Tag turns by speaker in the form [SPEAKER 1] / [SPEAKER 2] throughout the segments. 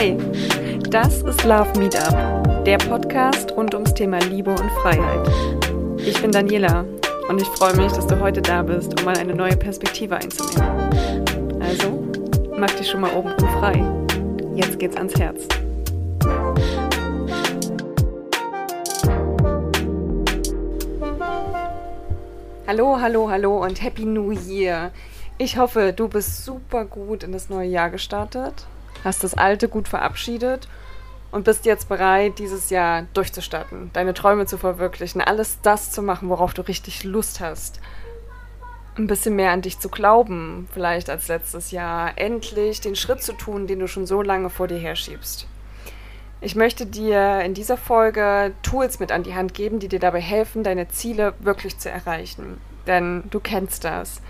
[SPEAKER 1] Hey, das ist Love Meetup, der Podcast rund ums Thema Liebe und Freiheit. Ich bin Daniela und ich freue mich, dass du heute da bist, um mal eine neue Perspektive einzunehmen. Also, mach dich schon mal oben frei. Jetzt geht's ans Herz. Hallo, hallo, hallo und Happy New Year. Ich hoffe, du bist super gut in das neue Jahr gestartet, hast das alte gut verabschiedet und bist jetzt bereit, dieses Jahr durchzustarten, deine Träume zu verwirklichen, alles das zu machen, worauf du richtig Lust hast. Ein bisschen mehr an dich zu glauben, vielleicht als letztes Jahr, endlich den Schritt zu tun, den du schon so lange vor dir herschiebst. Ich möchte dir in dieser Folge Tools mit an die Hand geben, die dir dabei helfen, deine Ziele wirklich zu erreichen. Denn du kennst das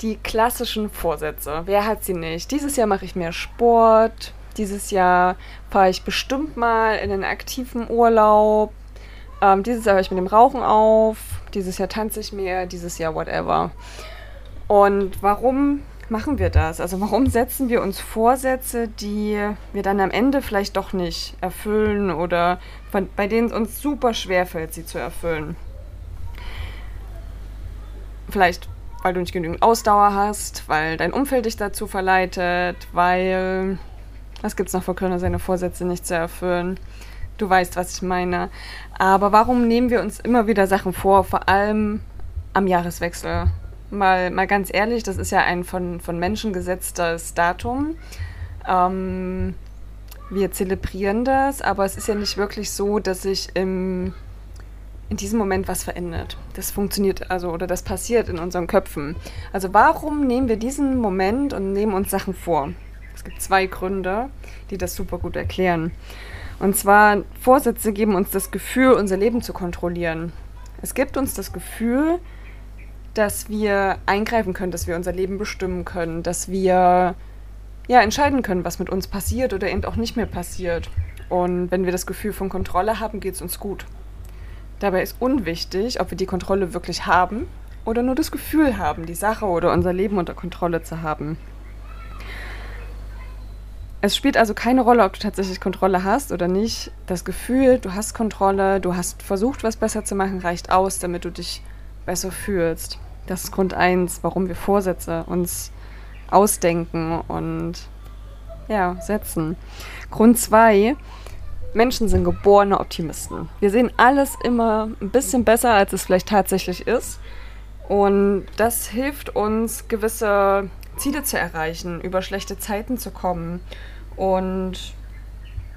[SPEAKER 1] die klassischen Vorsätze. Wer hat sie nicht? Dieses Jahr mache ich mehr Sport. Dieses Jahr fahre ich bestimmt mal in einen aktiven Urlaub. Ähm, dieses Jahr höre ich mit dem Rauchen auf. Dieses Jahr tanze ich mehr. Dieses Jahr whatever. Und warum machen wir das? Also warum setzen wir uns Vorsätze, die wir dann am Ende vielleicht doch nicht erfüllen oder von, bei denen es uns super schwer fällt, sie zu erfüllen? Vielleicht weil du nicht genügend Ausdauer hast, weil dein Umfeld dich dazu verleitet, weil. Was gibt es noch für Gründe, seine Vorsätze nicht zu erfüllen? Du weißt, was ich meine. Aber warum nehmen wir uns immer wieder Sachen vor, vor allem am Jahreswechsel? Mal, mal ganz ehrlich, das ist ja ein von, von Menschen gesetztes Datum. Ähm, wir zelebrieren das, aber es ist ja nicht wirklich so, dass ich im in diesem Moment was verändert. Das funktioniert also oder das passiert in unseren Köpfen. Also warum nehmen wir diesen Moment und nehmen uns Sachen vor? Es gibt zwei Gründe, die das super gut erklären. Und zwar, Vorsätze geben uns das Gefühl, unser Leben zu kontrollieren. Es gibt uns das Gefühl, dass wir eingreifen können, dass wir unser Leben bestimmen können, dass wir ja, entscheiden können, was mit uns passiert oder eben auch nicht mehr passiert. Und wenn wir das Gefühl von Kontrolle haben, geht es uns gut. Dabei ist unwichtig, ob wir die Kontrolle wirklich haben oder nur das Gefühl haben, die Sache oder unser Leben unter Kontrolle zu haben. Es spielt also keine Rolle, ob du tatsächlich Kontrolle hast oder nicht. Das Gefühl, du hast Kontrolle, du hast versucht, was besser zu machen, reicht aus, damit du dich besser fühlst. Das ist Grund eins, warum wir Vorsätze uns ausdenken und ja, setzen. Grund zwei, Menschen sind geborene Optimisten. Wir sehen alles immer ein bisschen besser, als es vielleicht tatsächlich ist. Und das hilft uns, gewisse Ziele zu erreichen, über schlechte Zeiten zu kommen. Und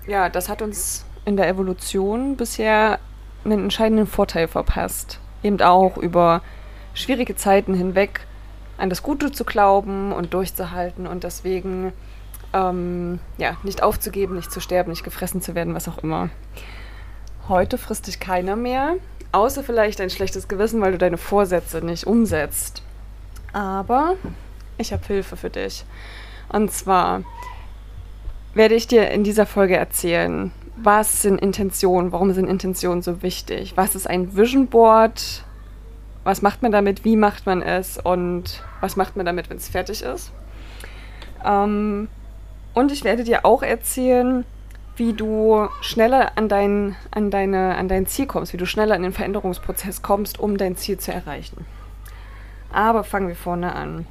[SPEAKER 1] ja, das hat uns in der Evolution bisher einen entscheidenden Vorteil verpasst. Eben auch über schwierige Zeiten hinweg an das Gute zu glauben und durchzuhalten. Und deswegen ähm, ja, nicht aufzugeben, nicht zu sterben, nicht gefressen zu werden, was auch immer. Heute frisst dich keiner mehr, außer vielleicht ein schlechtes Gewissen, weil du deine Vorsätze nicht umsetzt. Aber ich habe Hilfe für dich. Und zwar werde ich dir in dieser Folge erzählen, was sind Intentionen, warum sind Intentionen so wichtig, was ist ein Vision Board, was macht man damit, wie macht man es und was macht man damit, wenn es fertig ist. Ähm, und ich werde dir auch erzählen, wie du schneller an dein, an, deine, an dein Ziel kommst, wie du schneller in den Veränderungsprozess kommst, um dein Ziel zu erreichen. Aber fangen wir vorne an.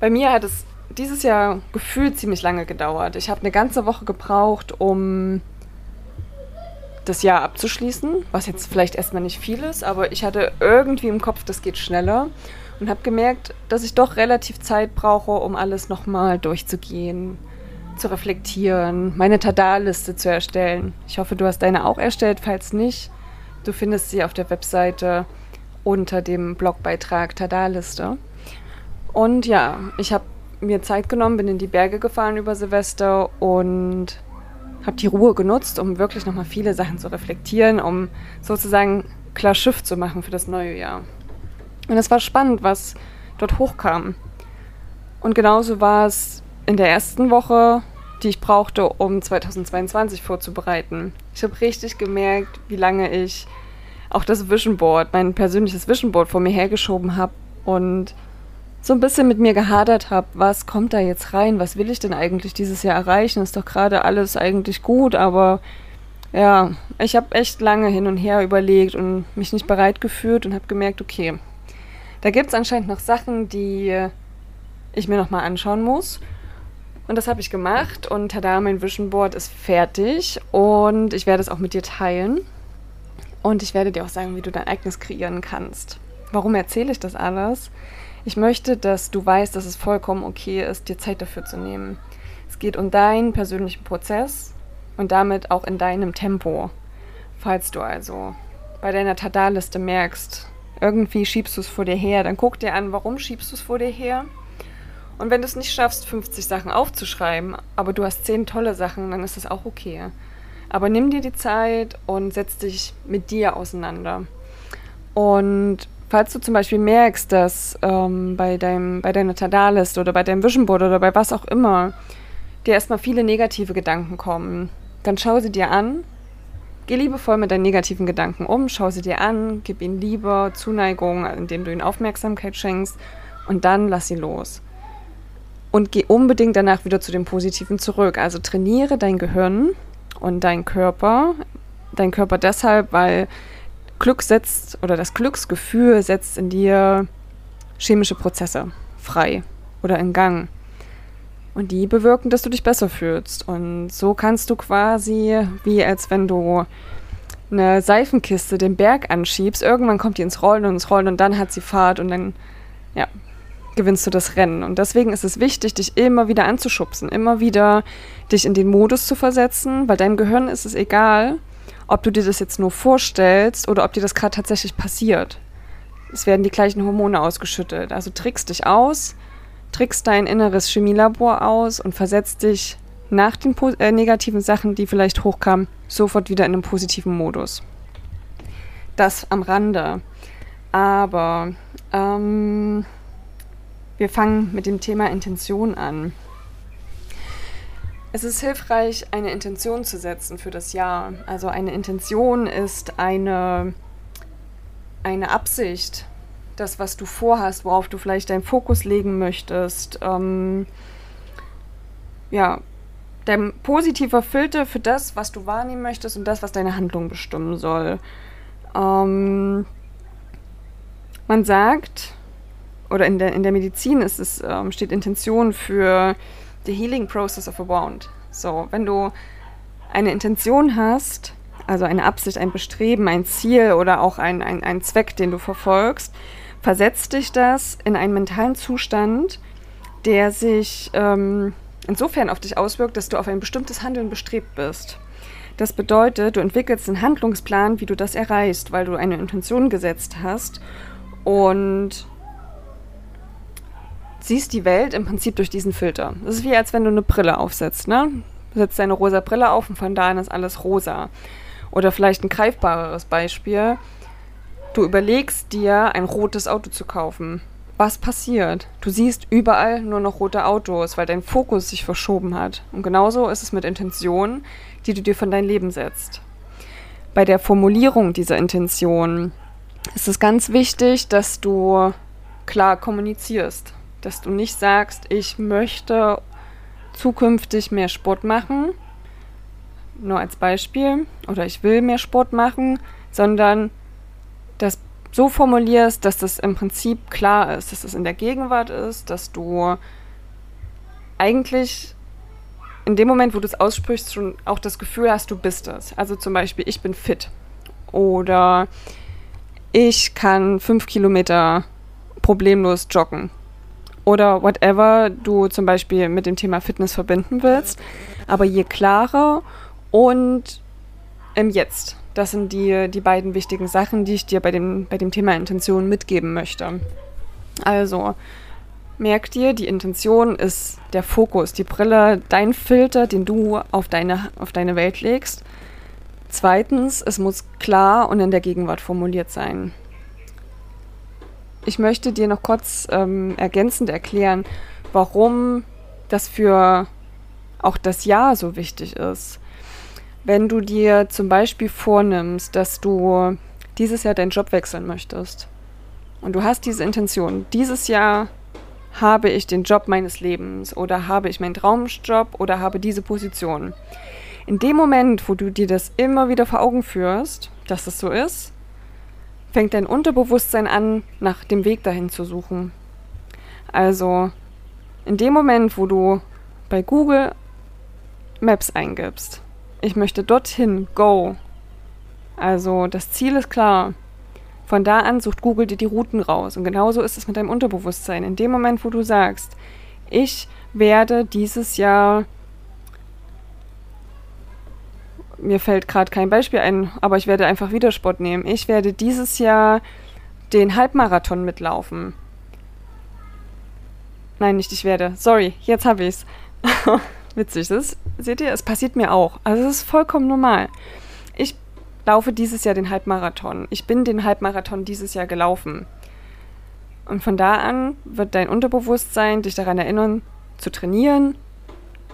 [SPEAKER 1] Bei mir hat es dieses Jahr gefühlt ziemlich lange gedauert. Ich habe eine ganze Woche gebraucht, um das Jahr abzuschließen, was jetzt vielleicht erstmal nicht viel ist, aber ich hatte irgendwie im Kopf, das geht schneller und habe gemerkt, dass ich doch relativ Zeit brauche, um alles nochmal durchzugehen, zu reflektieren, meine Tada-Liste zu erstellen. Ich hoffe, du hast deine auch erstellt. Falls nicht, du findest sie auf der Webseite unter dem Blogbeitrag Tada-Liste. Und ja, ich habe mir Zeit genommen, bin in die Berge gefahren über Silvester und habe die Ruhe genutzt, um wirklich nochmal viele Sachen zu reflektieren, um sozusagen klar Schiff zu machen für das neue Jahr. Und es war spannend, was dort hochkam. Und genauso war es in der ersten Woche, die ich brauchte, um 2022 vorzubereiten. Ich habe richtig gemerkt, wie lange ich auch das Vision Board, mein persönliches Vision Board vor mir hergeschoben habe und so ein bisschen mit mir gehadert habe, was kommt da jetzt rein, was will ich denn eigentlich dieses Jahr erreichen, ist doch gerade alles eigentlich gut, aber ja, ich habe echt lange hin und her überlegt und mich nicht bereit gefühlt und habe gemerkt, okay, da gibt es anscheinend noch Sachen, die ich mir nochmal anschauen muss. Und das habe ich gemacht und tada, mein Vision Board ist fertig und ich werde es auch mit dir teilen. Und ich werde dir auch sagen, wie du dein eigenes kreieren kannst. Warum erzähle ich das alles? Ich möchte, dass du weißt, dass es vollkommen okay ist, dir Zeit dafür zu nehmen. Es geht um deinen persönlichen Prozess und damit auch in deinem Tempo. Falls du also bei deiner Tada-Liste merkst, irgendwie schiebst du es vor dir her, dann guck dir an, warum schiebst du es vor dir her. Und wenn du es nicht schaffst, 50 Sachen aufzuschreiben, aber du hast 10 tolle Sachen, dann ist das auch okay. Aber nimm dir die Zeit und setz dich mit dir auseinander. Und falls du zum Beispiel merkst, dass ähm, bei, deinem, bei deiner Tada-Liste oder bei deinem Vision Board oder bei was auch immer dir erstmal viele negative Gedanken kommen, dann schau sie dir an. Geh liebevoll mit deinen negativen Gedanken um, schau sie dir an, gib ihnen Liebe, Zuneigung, indem du ihnen Aufmerksamkeit schenkst und dann lass sie los. Und geh unbedingt danach wieder zu dem Positiven zurück. Also trainiere dein Gehirn und dein Körper. Dein Körper deshalb, weil Glück setzt oder das Glücksgefühl setzt in dir chemische Prozesse frei oder in Gang. Und die bewirken, dass du dich besser fühlst. Und so kannst du quasi, wie als wenn du eine Seifenkiste den Berg anschiebst, irgendwann kommt die ins Rollen und ins Rollen und dann hat sie Fahrt und dann, ja, gewinnst du das Rennen. Und deswegen ist es wichtig, dich immer wieder anzuschubsen, immer wieder dich in den Modus zu versetzen, weil deinem Gehirn ist es egal, ob du dir das jetzt nur vorstellst oder ob dir das gerade tatsächlich passiert. Es werden die gleichen Hormone ausgeschüttet. Also trickst dich aus, trickst dein inneres Chemielabor aus und versetzt dich nach den äh, negativen Sachen, die vielleicht hochkamen, sofort wieder in einen positiven Modus. Das am Rande. Aber ähm, wir fangen mit dem Thema Intention an. Es ist hilfreich, eine Intention zu setzen für das Jahr. Also eine Intention ist eine, eine Absicht, das, was du vorhast, worauf du vielleicht deinen Fokus legen möchtest. Ähm, ja, dein positiver Filter für das, was du wahrnehmen möchtest und das, was deine Handlung bestimmen soll. Ähm, man sagt, oder in der, in der Medizin ist es, ähm, steht Intention für the healing process of a wound. So, wenn du eine Intention hast, also eine Absicht, ein Bestreben, ein Ziel oder auch ein, ein, ein Zweck, den du verfolgst, versetzt dich das in einen mentalen Zustand, der sich ähm, insofern auf dich auswirkt, dass du auf ein bestimmtes Handeln bestrebt bist. Das bedeutet, du entwickelst einen Handlungsplan, wie du das erreichst, weil du eine Intention gesetzt hast und siehst die Welt im Prinzip durch diesen Filter. Das ist wie als wenn du eine Brille aufsetzt, ne? Du setzt deine rosa Brille auf und von da an ist alles rosa. Oder vielleicht ein greifbareres Beispiel. Du überlegst dir, ein rotes Auto zu kaufen. Was passiert? Du siehst überall nur noch rote Autos, weil dein Fokus sich verschoben hat. Und genauso ist es mit Intentionen, die du dir von deinem Leben setzt. Bei der Formulierung dieser Intention ist es ganz wichtig, dass du klar kommunizierst dass du nicht sagst, ich möchte zukünftig mehr Sport machen, nur als Beispiel, oder ich will mehr Sport machen, sondern so formulierst, dass das im Prinzip klar ist, dass es in der Gegenwart ist, dass du eigentlich in dem Moment, wo du es aussprichst, schon auch das Gefühl hast, du bist es. Also zum Beispiel, ich bin fit oder ich kann fünf Kilometer problemlos joggen oder whatever du zum Beispiel mit dem Thema Fitness verbinden willst. Aber je klarer und im Jetzt. Das sind die, die beiden wichtigen Sachen, die ich dir bei dem, bei dem Thema Intention mitgeben möchte. Also, merk dir, die Intention ist der Fokus, die Brille, dein Filter, den du auf deine, auf deine Welt legst. Zweitens, es muss klar und in der Gegenwart formuliert sein. Ich möchte dir noch kurz ähm, ergänzend erklären, warum das für auch das Jahr so wichtig ist. Wenn du dir zum Beispiel vornimmst, dass du dieses Jahr deinen Job wechseln möchtest und du hast diese Intention, dieses Jahr habe ich den Job meines Lebens oder habe ich meinen Traumjob oder habe diese Position. In dem Moment, wo du dir das immer wieder vor Augen führst, dass es so ist, fängt dein Unterbewusstsein an, nach dem Weg dahin zu suchen. Also in dem Moment, wo du bei Google Maps eingibst, ich möchte dorthin, go. Also das Ziel ist klar. Von da an sucht Google dir die Routen raus. Und genauso ist es mit deinem Unterbewusstsein. In dem Moment, wo du sagst, ich werde dieses Jahr, mir fällt gerade kein Beispiel ein, aber ich werde einfach Widersport nehmen. Ich werde dieses Jahr den Halbmarathon mitlaufen. Nein, nicht ich werde. Sorry, jetzt habe ich's. Witzig, das seht ihr, es passiert mir auch. Also es ist vollkommen normal. Ich laufe dieses Jahr den Halbmarathon. Ich bin den Halbmarathon dieses Jahr gelaufen. Und von da an wird dein Unterbewusstsein dich daran erinnern, zu trainieren,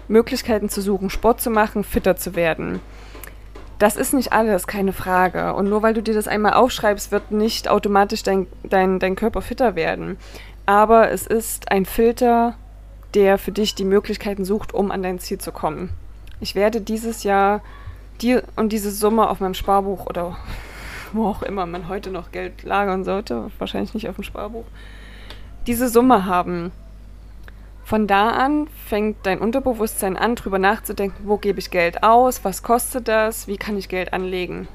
[SPEAKER 1] Möglichkeiten zu suchen, Sport zu machen, fitter zu werden. Das ist nicht alles, keine Frage. Und nur weil du dir das einmal aufschreibst, wird nicht automatisch dein, dein, dein Körper fitter werden. Aber es ist ein Filter, der für dich die Möglichkeiten sucht, um an dein Ziel zu kommen. Ich werde dieses Jahr die und diese Summe auf meinem Sparbuch oder wo auch immer man heute noch Geld lagern sollte, wahrscheinlich nicht auf dem Sparbuch, diese Summe haben. Von da an fängt dein Unterbewusstsein an, drüber nachzudenken, wo gebe ich Geld aus, was kostet das, wie kann ich Geld anlegen.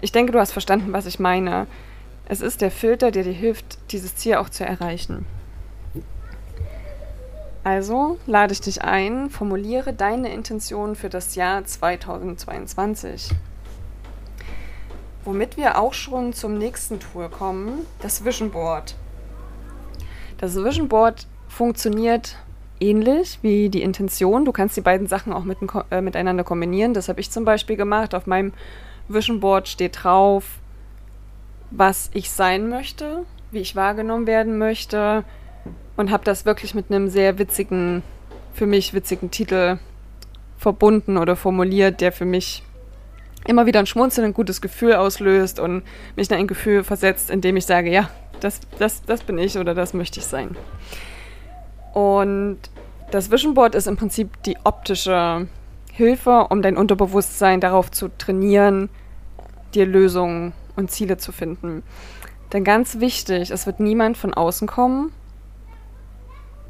[SPEAKER 1] Ich denke, du hast verstanden, was ich meine. Es ist der Filter, der dir hilft, dieses Ziel auch zu erreichen. Also lade ich dich ein, formuliere deine Intention für das Jahr 2022. Womit wir auch schon zum nächsten Tool kommen, das Vision Board. Das Vision Board funktioniert ähnlich wie die Intention. Du kannst die beiden Sachen auch mit, äh, miteinander kombinieren. Das habe ich zum Beispiel gemacht. Auf meinem Vision Board steht drauf, was ich sein möchte, wie ich wahrgenommen werden möchte, und habe das wirklich mit einem sehr witzigen, für mich witzigen Titel verbunden oder formuliert, der für mich immer wieder ein Schmunzeln, ein gutes Gefühl auslöst und mich in ein Gefühl versetzt, in dem ich sage, ja, das, das, das bin ich oder das möchte ich sein. Und das Vision Board ist im Prinzip die optische Hilfe, um dein Unterbewusstsein darauf zu trainieren, dir Lösungen und Ziele zu finden. Denn ganz wichtig, es wird niemand von außen kommen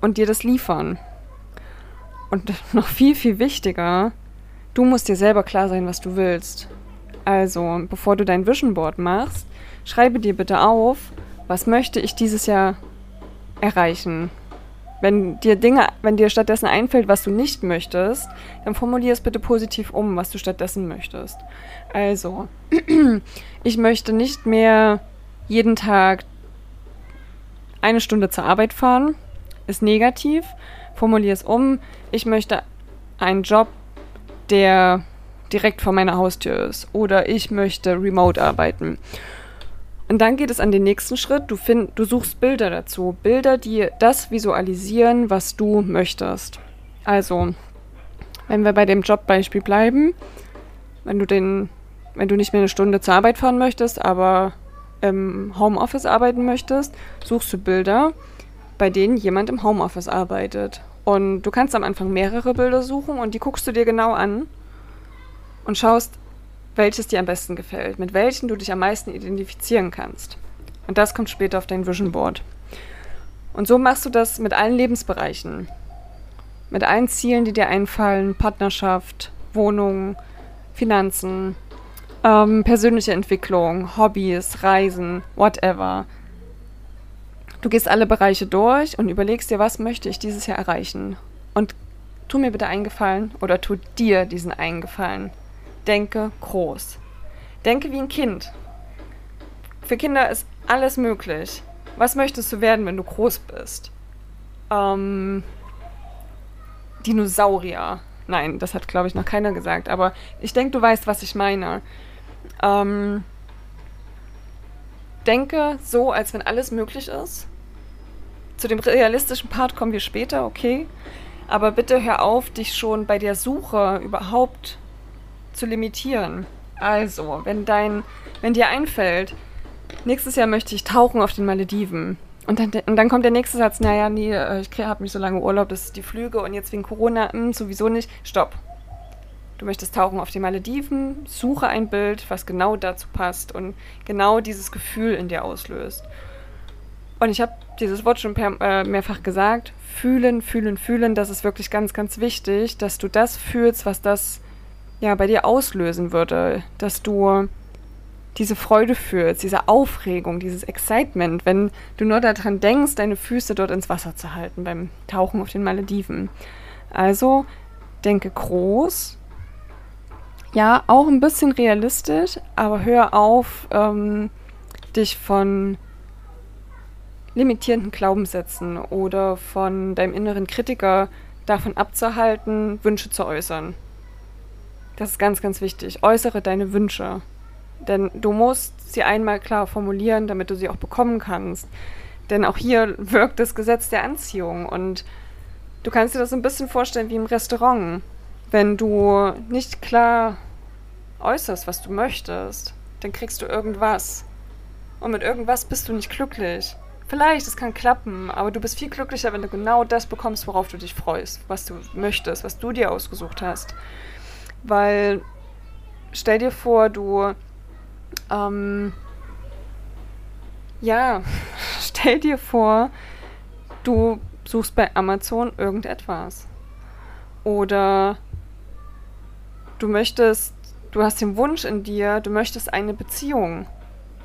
[SPEAKER 1] und dir das liefern. Und noch viel, viel wichtiger, du musst dir selber klar sein, was du willst. Also, bevor du dein Vision Board machst, schreibe dir bitte auf, was möchte ich dieses Jahr erreichen. Wenn dir Dinge, wenn dir stattdessen einfällt, was du nicht möchtest, dann formulier es bitte positiv um, was du stattdessen möchtest. Also, ich möchte nicht mehr jeden Tag eine Stunde zur Arbeit fahren, ist negativ. Formuliere es um. Ich möchte einen Job, der direkt vor meiner Haustür ist. Oder ich möchte remote arbeiten. Und dann geht es an den nächsten Schritt. Du, find, du suchst Bilder dazu. Bilder, die das visualisieren, was du möchtest. Also, wenn wir bei dem Jobbeispiel bleiben, wenn du den, wenn du nicht mehr eine Stunde zur Arbeit fahren möchtest, aber im Homeoffice arbeiten möchtest, suchst du Bilder, bei denen jemand im Homeoffice arbeitet. Und du kannst am Anfang mehrere Bilder suchen und die guckst du dir genau an und schaust, welches dir am besten gefällt, mit welchen du dich am meisten identifizieren kannst. Und das kommt später auf dein Vision Board. Und so machst du das mit allen Lebensbereichen. Mit allen Zielen, die dir einfallen, Partnerschaft, Wohnung, Finanzen, ähm, persönliche Entwicklung, Hobbys, Reisen, whatever. Du gehst alle Bereiche durch und überlegst dir, was möchte ich dieses Jahr erreichen. Und tu mir bitte einen Gefallen oder tu dir diesen einen Gefallen. Denke groß. Denke wie ein Kind. Für Kinder ist alles möglich. Was möchtest du werden, wenn du groß bist? Ähm, Dinosaurier. Nein, das hat, glaube ich, noch keiner gesagt. Aber ich denke, du weißt, was ich meine. Ähm, denke so, als wenn alles möglich ist. Zu dem realistischen Part kommen wir später, okay. Aber bitte hör auf, dich schon bei der Suche überhaupt zu limitieren. Also, wenn dein, wenn dir einfällt, nächstes Jahr möchte ich tauchen auf den Malediven Und dann, und dann kommt der nächste Satz, naja, nee, äh, ich habe nicht so lange Urlaub, das ist die Flüge und jetzt wegen Corona, mh, hm, sowieso nicht. Stopp. Du möchtest tauchen auf die Malediven, suche ein Bild, was genau dazu passt und genau dieses Gefühl in dir auslöst. Und ich habe dieses Wort schon per, äh, mehrfach gesagt. Fühlen, fühlen, fühlen, das ist wirklich ganz, ganz wichtig, dass du das fühlst, was das ja bei dir auslösen würde. Dass du diese Freude fühlst, diese Aufregung, dieses Excitement, wenn du nur daran denkst, deine Füße dort ins Wasser zu halten beim Tauchen auf den Malediven. Also denke groß, ja, auch ein bisschen realistisch, aber hör auf, ähm, dich von limitierenden Glaubenssätzen oder von deinem inneren Kritiker davon abzuhalten, Wünsche zu äußern. Das ist ganz, ganz wichtig. Äußere deine Wünsche. Denn du musst sie einmal klar formulieren, damit du sie auch bekommen kannst. Denn auch hier wirkt das Gesetz der Anziehung und du kannst dir das ein bisschen vorstellen wie im Restaurant. Wenn du nicht klar äußerst, was du möchtest, dann kriegst du irgendwas. Und mit irgendwas bist du nicht glücklich. Vielleicht, es kann klappen, aber du bist viel glücklicher, wenn du genau das bekommst, worauf du dich freust, was du möchtest, was du dir ausgesucht hast. Weil, stell dir vor, du ähm, ja, stell dir vor, du suchst bei Amazon irgendetwas. Oder du möchtest, du hast den Wunsch in dir, du möchtest eine Beziehung.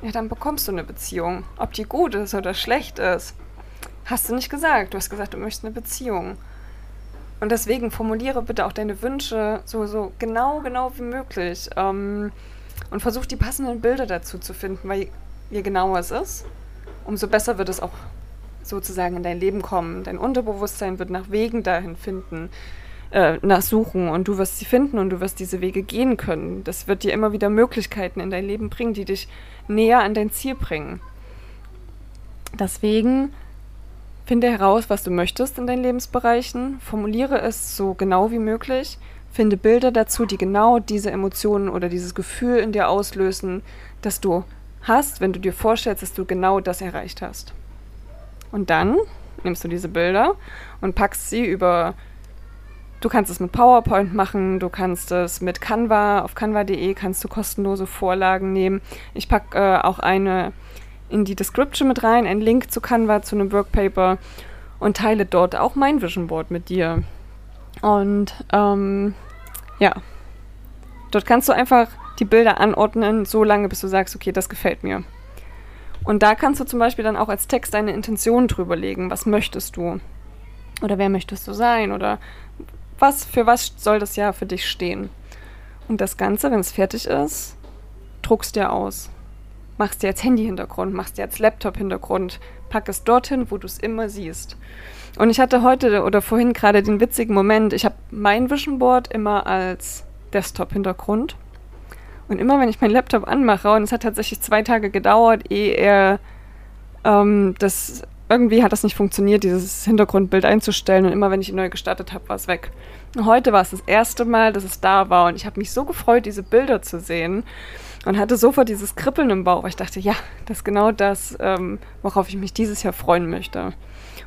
[SPEAKER 1] Ja, dann bekommst du eine Beziehung. Ob die gut ist oder schlecht ist, hast du nicht gesagt. Du hast gesagt, du möchtest eine Beziehung. Und deswegen formuliere bitte auch deine Wünsche so, so genau, genau wie möglich. Ähm, und versucht die passenden Bilder dazu zu finden, weil je genauer es ist, umso besser wird es auch sozusagen in dein Leben kommen. Dein Unterbewusstsein wird nach Wegen dahin finden, äh, nachsuchen und du wirst sie finden und du wirst diese Wege gehen können. Das wird dir immer wieder Möglichkeiten in dein Leben bringen, die dich näher an dein Ziel bringen. Deswegen finde heraus, was du möchtest in deinen Lebensbereichen, formuliere es so genau wie möglich Finde Bilder dazu, die genau diese Emotionen oder dieses Gefühl in dir auslösen, das du hast, wenn du dir vorstellst, dass du genau das erreicht hast. Und dann nimmst du diese Bilder und packst sie über. Du kannst es mit PowerPoint machen, du kannst es mit Canva, auf canva.de kannst du kostenlose Vorlagen nehmen. Ich packe äh, auch eine in die Description mit rein, einen Link zu Canva, zu einem Workpaper und teile dort auch mein Vision Board mit dir. Und ähm, ja, dort kannst du einfach die Bilder anordnen, so lange, bis du sagst, okay, das gefällt mir. Und da kannst du zum Beispiel dann auch als Text deine Intention drüber legen. Was möchtest du? Oder wer möchtest du sein? Oder was, für was soll das Jahr für dich stehen? Und das Ganze, wenn es fertig ist, druckst dir aus. Machst dir als Handy-Hintergrund, machst dir als Laptop-Hintergrund, pack es dorthin, wo du es immer siehst. Und ich hatte heute oder vorhin gerade den witzigen Moment, ich habe mein Vision Board immer als Desktop-Hintergrund. Und immer wenn ich meinen Laptop anmache, und es hat tatsächlich zwei Tage gedauert, ehe er ähm, das irgendwie hat das nicht funktioniert, dieses Hintergrundbild einzustellen. Und immer wenn ich ihn neu gestartet habe, war es weg. Heute war es das erste Mal, dass es da war. Und ich habe mich so gefreut, diese Bilder zu sehen. Und hatte sofort dieses Kribbeln im Bauch, ich dachte, ja, das ist genau das, ähm, worauf ich mich dieses Jahr freuen möchte.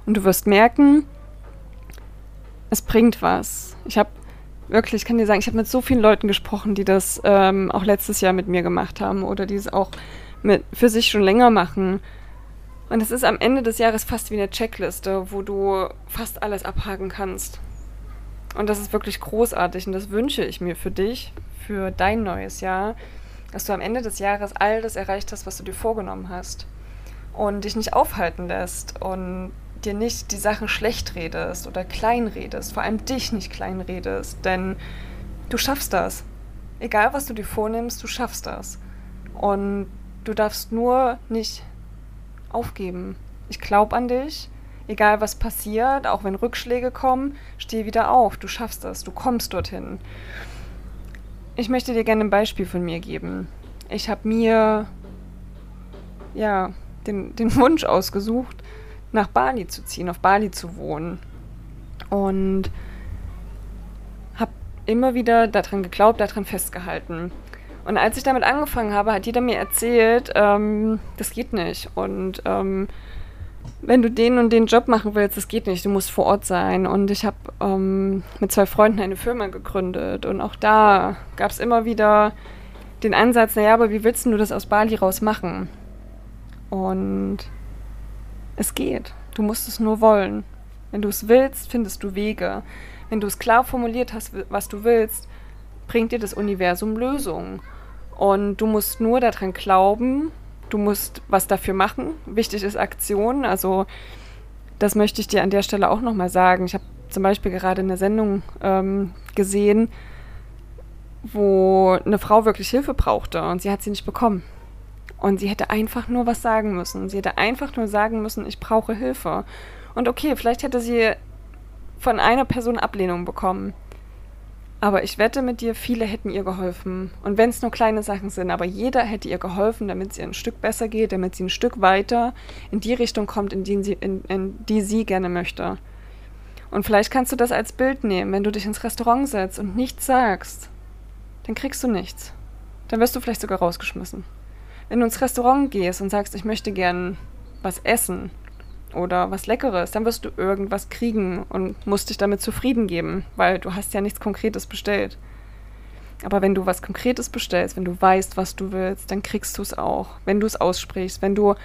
[SPEAKER 1] Und du wirst merken, es bringt was. Ich habe wirklich, ich kann dir sagen, ich habe mit so vielen Leuten gesprochen, die das ähm, auch letztes Jahr mit mir gemacht haben oder die es auch mit, für sich schon länger machen. Und es ist am Ende des Jahres fast wie eine Checkliste, wo du fast alles abhaken kannst. Und das ist wirklich großartig und das wünsche ich mir für dich, für dein neues Jahr, dass du am Ende des Jahres all das erreicht hast, was du dir vorgenommen hast und dich nicht aufhalten lässt und dir nicht die Sachen schlecht redest oder klein redest, vor allem dich nicht klein redest, denn du schaffst das. Egal was du dir vornimmst, du schaffst das. Und du darfst nur nicht aufgeben. Ich glaube an dich. Egal was passiert, auch wenn Rückschläge kommen, steh wieder auf. Du schaffst das. Du kommst dorthin. Ich möchte dir gerne ein Beispiel von mir geben. Ich habe mir ja den, den Wunsch ausgesucht, nach Bali zu ziehen, auf Bali zu wohnen. Und habe immer wieder daran geglaubt, daran festgehalten. Und als ich damit angefangen habe, hat jeder mir erzählt, ähm, das geht nicht. Und ähm, wenn du den und den Job machen willst, das geht nicht, du musst vor Ort sein. Und ich habe ähm, mit zwei Freunden eine Firma gegründet und auch da gab es immer wieder den Ansatz, naja, aber wie willst du das aus Bali raus machen? Und es geht. Du musst es nur wollen. Wenn du es willst, findest du Wege. Wenn du es klar formuliert hast, was du willst, bringt dir das Universum Lösungen. Und du musst nur daran glauben, du musst was dafür machen. Wichtig ist Aktion. Also das möchte ich dir an der Stelle auch nochmal sagen. Ich habe zum Beispiel gerade eine Sendung ähm, gesehen, wo eine Frau wirklich Hilfe brauchte und sie hat sie nicht bekommen. Und sie hätte einfach nur was sagen müssen. Sie hätte einfach nur sagen müssen, ich brauche Hilfe. Und okay, vielleicht hätte sie von einer Person Ablehnung bekommen. Aber ich wette mit dir, viele hätten ihr geholfen. Und wenn es nur kleine Sachen sind, aber jeder hätte ihr geholfen, damit es ihr ein Stück besser geht, damit sie ein Stück weiter in die Richtung kommt, in die sie, in, in die sie gerne möchte. Und vielleicht kannst du das als Bild nehmen, wenn du dich ins Restaurant setzt und nichts sagst, dann kriegst du nichts. Dann wirst du vielleicht sogar rausgeschmissen. Wenn du ins Restaurant gehst und sagst, ich möchte gern was essen, oder was Leckeres, dann wirst du irgendwas kriegen und musst dich damit zufrieden geben, weil du hast ja nichts Konkretes bestellt. Aber wenn du was Konkretes bestellst, wenn du weißt, was du willst, dann kriegst du es auch. Wenn du es aussprichst, wenn du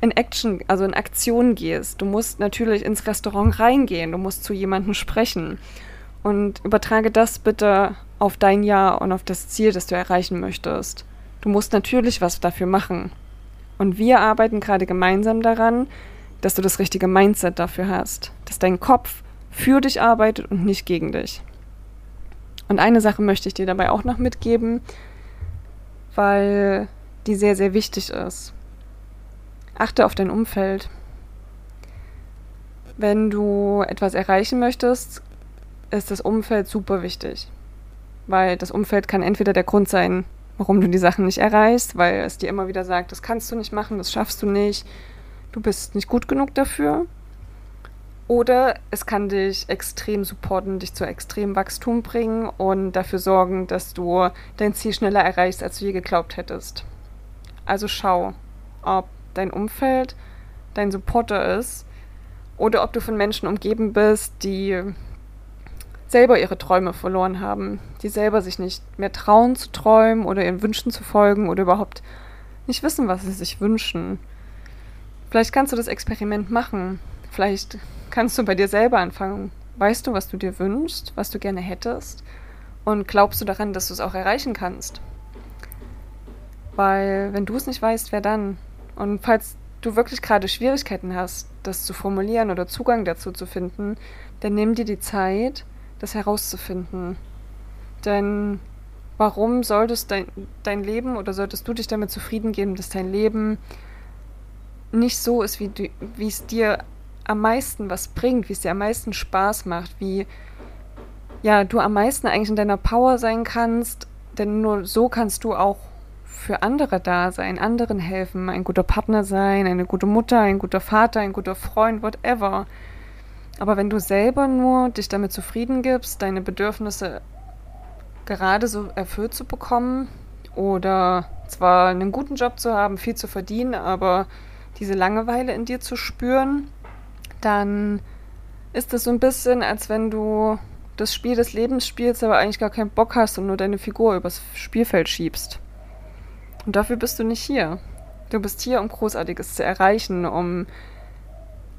[SPEAKER 1] in Action, also in Aktion gehst, du musst natürlich ins Restaurant reingehen, du musst zu jemandem sprechen. Und übertrage das bitte auf dein Jahr und auf das Ziel, das du erreichen möchtest. Du musst natürlich was dafür machen. Und wir arbeiten gerade gemeinsam daran, dass du das richtige Mindset dafür hast, dass dein Kopf für dich arbeitet und nicht gegen dich. Und eine Sache möchte ich dir dabei auch noch mitgeben, weil die sehr, sehr wichtig ist. Achte auf dein Umfeld. Wenn du etwas erreichen möchtest, ist das Umfeld super wichtig. Weil das Umfeld kann entweder der Grund sein, warum du die Sachen nicht erreichst, weil es dir immer wieder sagt, das kannst du nicht machen, das schaffst du nicht, du bist nicht gut genug dafür. Oder es kann dich extrem supporten, dich zu extremem Wachstum bringen und dafür sorgen, dass du dein Ziel schneller erreichst, als du je geglaubt hättest. Also schau, ob dein Umfeld dein Supporter ist oder ob du von Menschen umgeben bist, die selber ihre Träume verloren haben, die selber sich nicht mehr trauen zu träumen oder ihren Wünschen zu folgen oder überhaupt nicht wissen, was sie sich wünschen. Vielleicht kannst du das Experiment machen. Vielleicht kannst du bei dir selber anfangen. Weißt du, was du dir wünschst, was du gerne hättest? Und glaubst du daran, dass du es auch erreichen kannst? Weil wenn du es nicht weißt, wer dann? Und falls du wirklich gerade Schwierigkeiten hast, das zu formulieren oder Zugang dazu zu finden, dann nimm dir die Zeit, das herauszufinden. Denn warum solltest dein, dein Leben oder solltest du dich damit zufrieden geben, dass dein Leben nicht so ist, wie, du, wie es dir am meisten was bringt, wie es dir am meisten Spaß macht, wie ja, du am meisten eigentlich in deiner Power sein kannst, denn nur so kannst du auch für andere da sein, anderen helfen, ein guter Partner sein, eine gute Mutter, ein guter Vater, ein guter Freund, whatever. Aber wenn du selber nur dich damit zufrieden gibst, deine Bedürfnisse gerade so erfüllt zu bekommen oder zwar einen guten Job zu haben, viel zu verdienen, aber diese Langeweile in dir zu spüren, dann ist es so ein bisschen, als wenn du das Spiel des Lebens spielst, aber eigentlich gar keinen Bock hast und nur deine Figur übers Spielfeld schiebst. Und dafür bist du nicht hier. Du bist hier, um Großartiges zu erreichen, um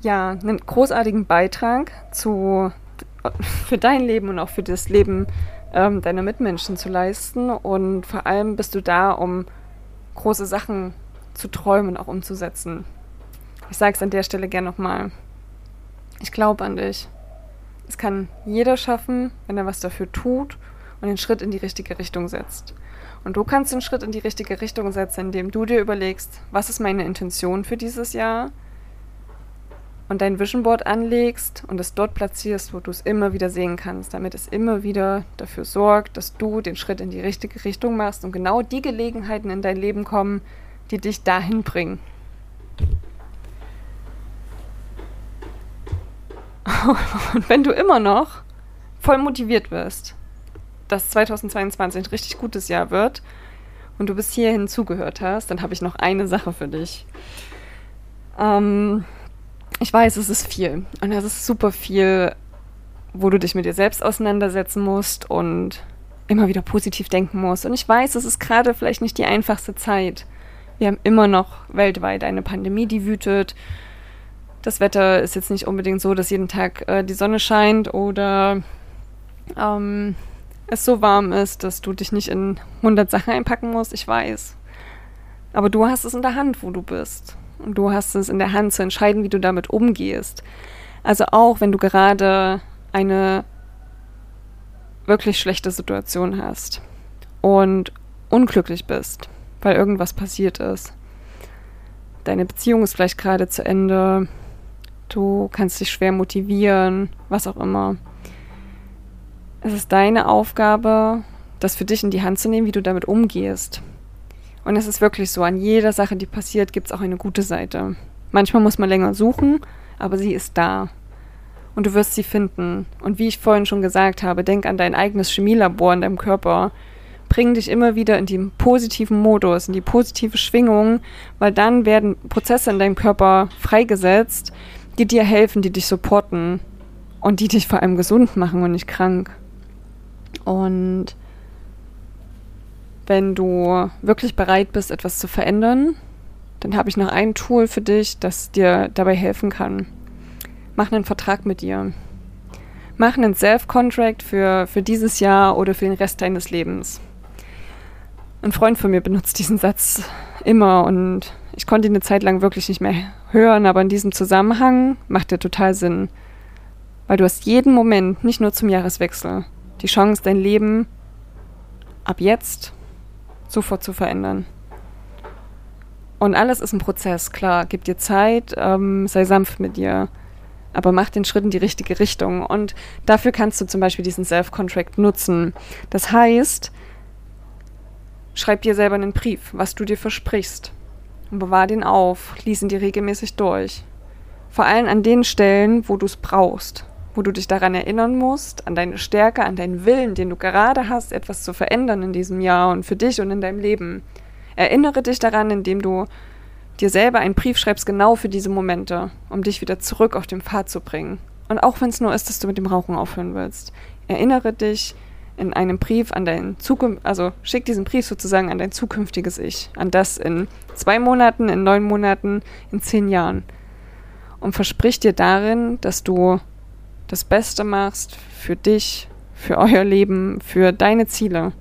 [SPEAKER 1] ja, einen großartigen Beitrag zu, für dein Leben und auch für das Leben ähm, deiner Mitmenschen zu leisten. Und vor allem bist du da, um große Sachen zu träumen und auch umzusetzen. Ich sage es an der Stelle gern nochmal. Ich glaube an dich. Es kann jeder schaffen, wenn er was dafür tut und den Schritt in die richtige Richtung setzt. Und du kannst den Schritt in die richtige Richtung setzen, indem du dir überlegst, was ist meine Intention für dieses Jahr und dein Vision Board anlegst und es dort platzierst, wo du es immer wieder sehen kannst, damit es immer wieder dafür sorgt, dass du den Schritt in die richtige Richtung machst und genau die Gelegenheiten in dein Leben kommen, die dich dahin bringen. Und wenn du immer noch voll motiviert wirst, dass 2022 ein richtig gutes Jahr wird und du bis hierhin zugehört hast, dann habe ich noch eine Sache für dich. Ähm, Ich weiß, es ist viel. Und es ist super viel, wo du dich mit dir selbst auseinandersetzen musst und immer wieder positiv denken musst. Und ich weiß, es ist gerade vielleicht nicht die einfachste Zeit. Wir haben immer noch weltweit eine Pandemie, die wütet. Das Wetter ist jetzt nicht unbedingt so, dass jeden Tag äh, die Sonne scheint oder ähm, es so warm ist, dass du dich nicht in 100 Sachen einpacken musst. Ich weiß. Aber du hast es in der Hand, wo du bist. Und du hast es in der Hand zu entscheiden, wie du damit umgehst. Also auch wenn du gerade eine wirklich schlechte Situation hast und unglücklich bist, weil irgendwas passiert ist. Deine Beziehung ist vielleicht gerade zu Ende, du kannst dich schwer motivieren, was auch immer. Es ist deine Aufgabe, das für dich in die Hand zu nehmen, wie du damit umgehst. Und es ist wirklich so, an jeder Sache, die passiert, gibt es auch eine gute Seite. Manchmal muss man länger suchen, aber sie ist da. Und du wirst sie finden. Und wie ich vorhin schon gesagt habe, denk an dein eigenes Chemielabor in deinem Körper. Bring dich immer wieder in den positiven Modus, in die positive Schwingung, weil dann werden Prozesse in deinem Körper freigesetzt, die dir helfen, die dich supporten und die dich vor allem gesund machen und nicht krank. Und wenn du wirklich bereit bist, etwas zu verändern, dann habe ich noch ein Tool für dich, das dir dabei helfen kann. Mach einen Vertrag mit dir. Mach einen Self-Contract für, für dieses Jahr oder für den Rest deines Lebens. Ein Freund von mir benutzt diesen Satz immer und ich konnte ihn eine Zeit lang wirklich nicht mehr hören, aber in diesem Zusammenhang macht er total Sinn. Weil du hast jeden Moment, nicht nur zum Jahreswechsel, die Chance, dein Leben ab jetzt sofort zu verändern. Und alles ist ein Prozess, klar. Gib dir Zeit, ähm, sei sanft mit dir, aber mach den Schritt in die richtige Richtung. Und dafür kannst du zum Beispiel diesen Self-Contract nutzen. Das heißt, schreib dir selber einen Brief, was du dir versprichst. Und bewahr den auf, lies ihn dir regelmäßig durch. Vor allem an den Stellen, wo du es brauchst wo du dich daran erinnern musst, an deine Stärke, an deinen Willen, den du gerade hast, etwas zu verändern in diesem Jahr und für dich und in deinem Leben. Erinnere dich daran, indem du dir selber einen Brief schreibst, genau für diese Momente, um dich wieder zurück auf den Pfad zu bringen. Und auch wenn es nur ist, dass du mit dem Rauchen aufhören willst. Erinnere dich in einem Brief an dein Zukunft, also schick diesen Brief sozusagen an dein zukünftiges Ich, an das in zwei Monaten, in neun Monaten, in zehn Jahren. Und versprich dir darin, dass du das Beste machst für dich, für euer Leben, für deine Ziele.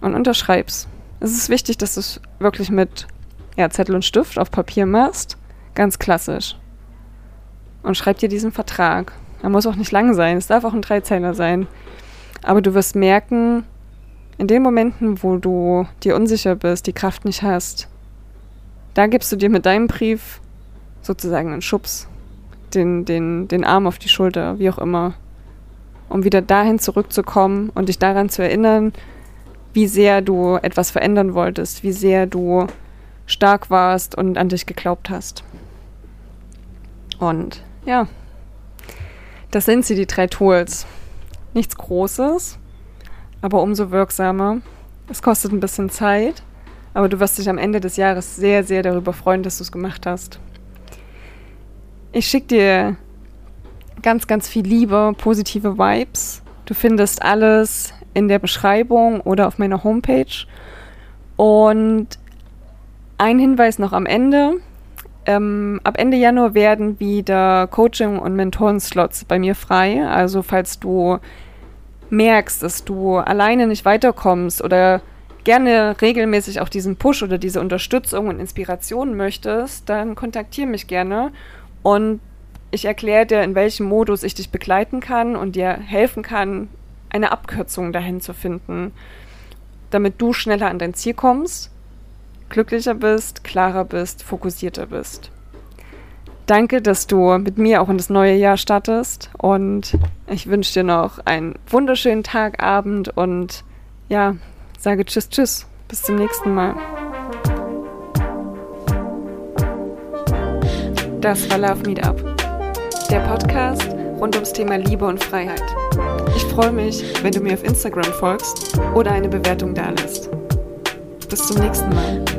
[SPEAKER 1] Und unterschreib's. Es ist wichtig, dass du es wirklich mit ja, Zettel und Stift auf Papier machst. Ganz klassisch. Und schreib dir diesen Vertrag. Er muss auch nicht lang sein. Es darf auch ein Dreizeiler sein. Aber du wirst merken, in den Momenten, wo du dir unsicher bist, die Kraft nicht hast, da gibst du dir mit deinem Brief sozusagen einen Schubs den, den, den Arm auf die Schulter, wie auch immer, um wieder dahin zurückzukommen und dich daran zu erinnern, wie sehr du etwas verändern wolltest, wie sehr du stark warst und an dich geglaubt hast. Und ja, das sind sie, die drei Tools. Nichts Großes, aber umso wirksamer. Es kostet ein bisschen Zeit, aber du wirst dich am Ende des Jahres sehr, sehr darüber freuen, dass du es gemacht hast. Ich schicke dir ganz, ganz viel Liebe, positive Vibes. Du findest alles in der Beschreibung oder auf meiner Homepage. Und ein Hinweis noch am Ende. Ähm, ab Ende Januar werden wieder Coaching- und Mentoren-Slots bei mir frei. Also falls du merkst, dass du alleine nicht weiterkommst oder gerne regelmäßig auch diesen Push oder diese Unterstützung und Inspiration möchtest, dann kontaktiere mich gerne und ich erkläre dir, in welchem Modus ich dich begleiten kann und dir helfen kann, eine Abkürzung dahin zu finden, damit du schneller an dein Ziel kommst, glücklicher bist, klarer bist, fokussierter bist. Danke, dass du mit mir auch in das neue Jahr startest und ich wünsche dir noch einen wunderschönen Tag, Abend und ja, sage Tschüss, Tschüss. Bis zum nächsten Mal. Das war Love Meetup, der Podcast rund ums Thema Liebe und Freiheit. Ich freue mich, wenn du mir auf Instagram folgst oder eine Bewertung da lässt. Bis zum nächsten Mal.